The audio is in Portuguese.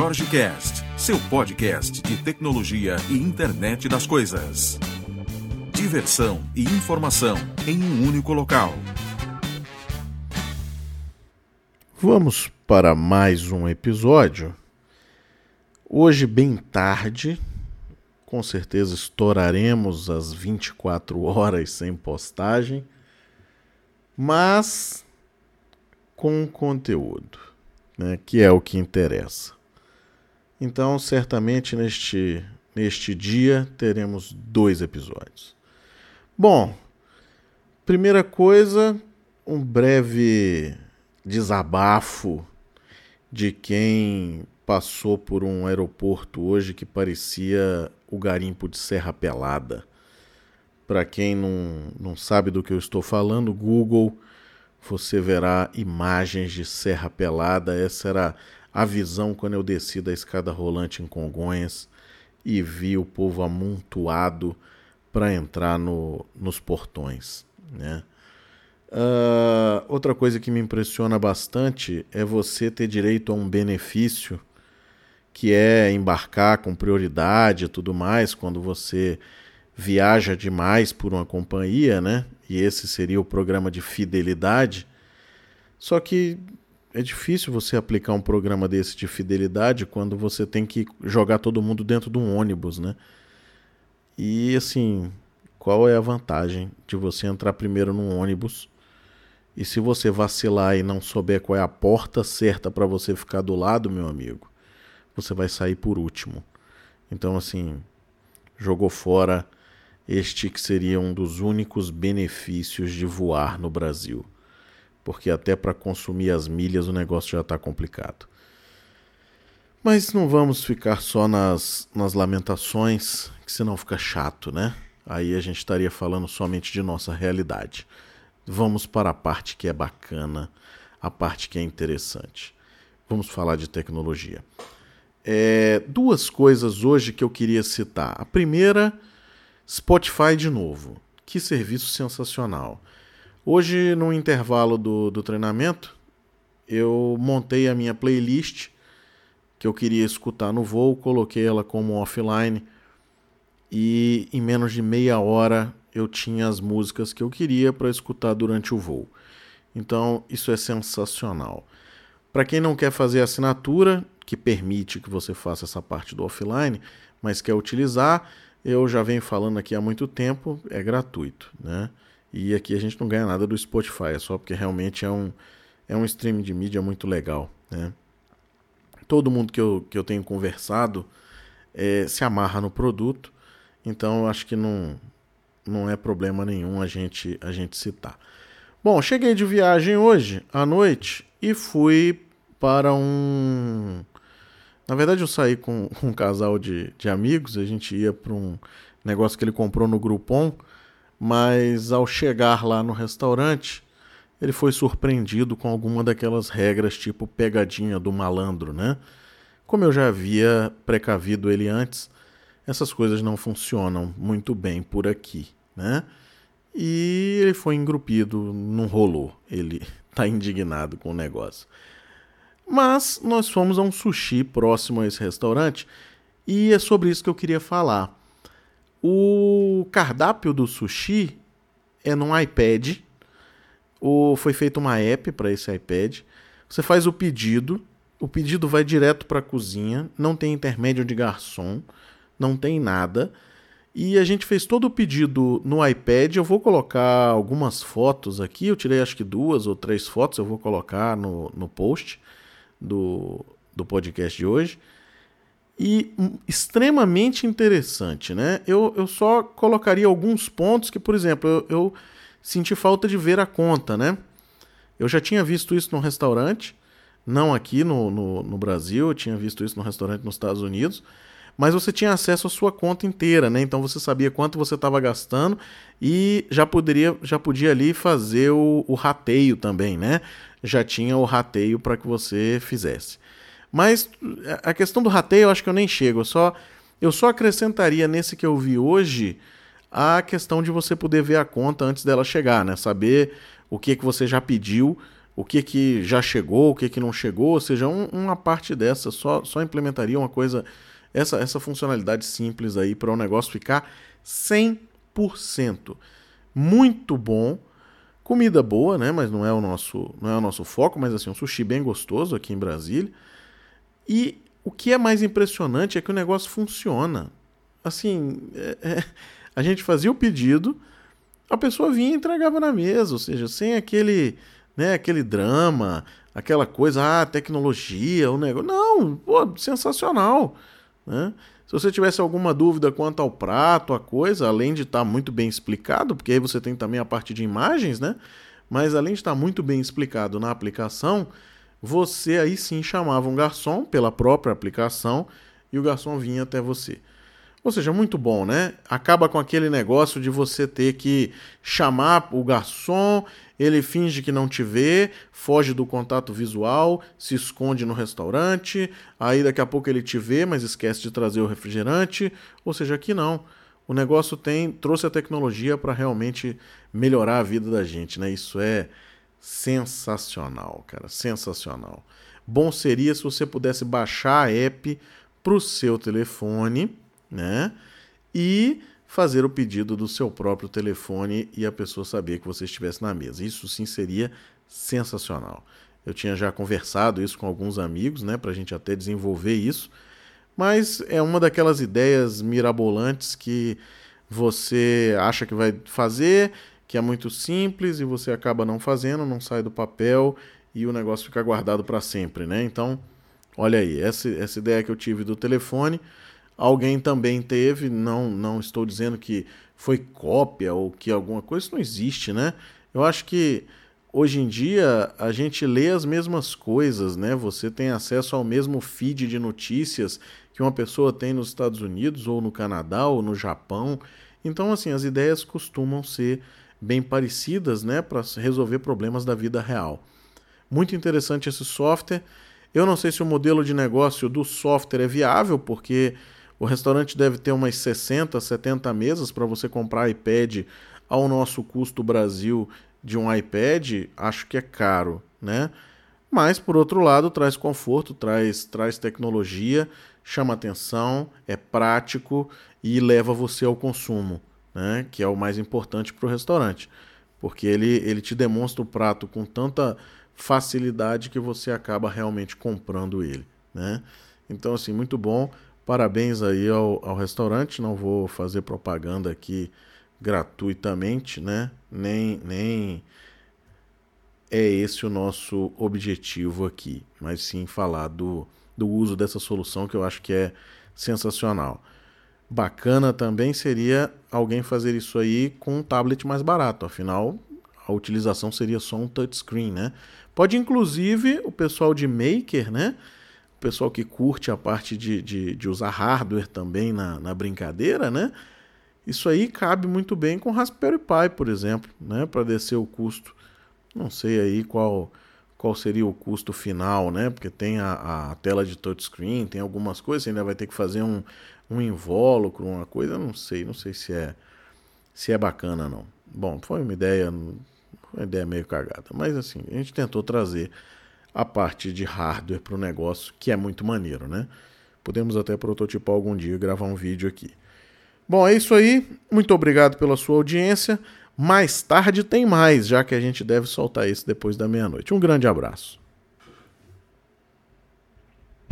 Jorge Cast, seu podcast de tecnologia e internet das coisas. Diversão e informação em um único local. Vamos para mais um episódio. Hoje, bem tarde, com certeza estouraremos as 24 horas sem postagem, mas com conteúdo, né, que é o que interessa. Então, certamente neste, neste dia teremos dois episódios. Bom, primeira coisa, um breve desabafo de quem passou por um aeroporto hoje que parecia o garimpo de Serra Pelada. Para quem não, não sabe do que eu estou falando, Google, você verá imagens de Serra Pelada. Essa era a visão quando eu desci da escada rolante em Congonhas e vi o povo amontoado para entrar no, nos portões. Né? Uh, outra coisa que me impressiona bastante é você ter direito a um benefício que é embarcar com prioridade e tudo mais quando você viaja demais por uma companhia, né? E esse seria o programa de fidelidade. Só que é difícil você aplicar um programa desse de fidelidade quando você tem que jogar todo mundo dentro de um ônibus, né? E assim, qual é a vantagem de você entrar primeiro num ônibus e se você vacilar e não souber qual é a porta certa para você ficar do lado, meu amigo, você vai sair por último. Então, assim, jogou fora este que seria um dos únicos benefícios de voar no Brasil. Porque até para consumir as milhas o negócio já está complicado. Mas não vamos ficar só nas, nas lamentações, que senão fica chato, né? Aí a gente estaria falando somente de nossa realidade. Vamos para a parte que é bacana, a parte que é interessante. Vamos falar de tecnologia. É, duas coisas hoje que eu queria citar. A primeira, Spotify de novo. Que serviço sensacional. Hoje, no intervalo do, do treinamento, eu montei a minha playlist que eu queria escutar no voo, coloquei ela como offline e em menos de meia hora eu tinha as músicas que eu queria para escutar durante o voo. Então, isso é sensacional. Para quem não quer fazer assinatura, que permite que você faça essa parte do offline, mas quer utilizar, eu já venho falando aqui há muito tempo, é gratuito, né? E aqui a gente não ganha nada do Spotify, é só porque realmente é um, é um streaming de mídia muito legal, né? Todo mundo que eu, que eu tenho conversado é, se amarra no produto, então eu acho que não, não é problema nenhum a gente, a gente citar. Bom, cheguei de viagem hoje à noite e fui para um na verdade, eu saí com, com um casal de, de amigos, a gente ia para um negócio que ele comprou no Groupon, mas ao chegar lá no restaurante, ele foi surpreendido com alguma daquelas regras tipo pegadinha do malandro, né? Como eu já havia precavido ele antes, essas coisas não funcionam muito bem por aqui, né? E ele foi engrupido, não rolou. Ele tá indignado com o negócio. Mas nós fomos a um sushi próximo a esse restaurante e é sobre isso que eu queria falar. O cardápio do sushi é num iPad. Ou foi feita uma app para esse iPad. Você faz o pedido, o pedido vai direto para a cozinha, não tem intermédio de garçom, não tem nada. E a gente fez todo o pedido no iPad. Eu vou colocar algumas fotos aqui. Eu tirei acho que duas ou três fotos, eu vou colocar no, no post do, do podcast de hoje. E extremamente interessante, né? Eu, eu só colocaria alguns pontos que, por exemplo, eu, eu senti falta de ver a conta, né? Eu já tinha visto isso num restaurante, não aqui no, no, no, Brasil, eu tinha visto isso no restaurante nos Estados Unidos, mas você tinha acesso à sua conta inteira, né? Então você sabia quanto você estava gastando e já poderia, já podia ali fazer o, o rateio também, né? já tinha o rateio para que você fizesse. Mas a questão do rateio eu acho que eu nem chego, eu só, eu só acrescentaria nesse que eu vi hoje a questão de você poder ver a conta antes dela chegar, né? Saber o que, que você já pediu, o que, que já chegou, o que, que não chegou, ou seja, um, uma parte dessa só, só implementaria uma coisa, essa, essa funcionalidade simples aí para o negócio ficar 100%. Muito bom, comida boa, né? Mas não é o nosso, não é o nosso foco, mas assim, um sushi bem gostoso aqui em Brasília. E o que é mais impressionante é que o negócio funciona. Assim, é, é, a gente fazia o pedido, a pessoa vinha e entregava na mesa, ou seja, sem aquele né, aquele drama, aquela coisa, ah, tecnologia, o negócio. Não, pô, sensacional. Né? Se você tivesse alguma dúvida quanto ao prato, a coisa, além de estar tá muito bem explicado, porque aí você tem também a parte de imagens, né? Mas além de estar tá muito bem explicado na aplicação, você aí sim chamava um garçom pela própria aplicação e o garçom vinha até você. Ou seja, muito bom, né? Acaba com aquele negócio de você ter que chamar o garçom, ele finge que não te vê, foge do contato visual, se esconde no restaurante, aí daqui a pouco ele te vê, mas esquece de trazer o refrigerante. Ou seja, aqui não. O negócio tem trouxe a tecnologia para realmente melhorar a vida da gente, né? Isso é sensacional, cara, sensacional. Bom seria se você pudesse baixar a app para o seu telefone né? E fazer o pedido do seu próprio telefone e a pessoa saber que você estivesse na mesa. Isso sim seria sensacional. Eu tinha já conversado isso com alguns amigos, né, para a gente até desenvolver isso, mas é uma daquelas ideias mirabolantes que você acha que vai fazer, que é muito simples e você acaba não fazendo, não sai do papel e o negócio fica guardado para sempre, né? Então, olha aí, essa, essa ideia que eu tive do telefone alguém também teve, não, não estou dizendo que foi cópia ou que alguma coisa, isso não existe, né? Eu acho que hoje em dia a gente lê as mesmas coisas, né? Você tem acesso ao mesmo feed de notícias que uma pessoa tem nos Estados Unidos ou no Canadá ou no Japão. Então, assim, as ideias costumam ser bem parecidas, né, para resolver problemas da vida real. Muito interessante esse software. Eu não sei se o modelo de negócio do software é viável, porque o restaurante deve ter umas 60, 70 mesas para você comprar iPad ao nosso custo Brasil de um iPad, acho que é caro, né? Mas por outro lado, traz conforto, traz traz tecnologia, chama atenção, é prático e leva você ao consumo, né? Que é o mais importante para o restaurante, porque ele ele te demonstra o prato com tanta facilidade que você acaba realmente comprando ele, né? Então assim, muito bom. Parabéns aí ao, ao restaurante. Não vou fazer propaganda aqui gratuitamente, né? Nem, nem é esse o nosso objetivo aqui, mas sim falar do, do uso dessa solução que eu acho que é sensacional. Bacana também seria alguém fazer isso aí com um tablet mais barato, afinal a utilização seria só um touchscreen, né? Pode inclusive o pessoal de Maker, né? pessoal que curte a parte de, de, de usar hardware também na, na, brincadeira, né? Isso aí cabe muito bem com Raspberry Pi, por exemplo, né? Para descer o custo. Não sei aí qual, qual seria o custo final, né? Porque tem a, a tela de touchscreen, tem algumas coisas, você ainda vai ter que fazer um, um invólucro, uma coisa, não sei, não sei se é se é bacana não. Bom, foi uma ideia, uma ideia meio cagada, mas assim, a gente tentou trazer a parte de hardware para o negócio, que é muito maneiro, né? Podemos até prototipar algum dia e gravar um vídeo aqui. Bom, é isso aí. Muito obrigado pela sua audiência. Mais tarde tem mais, já que a gente deve soltar isso depois da meia-noite. Um grande abraço.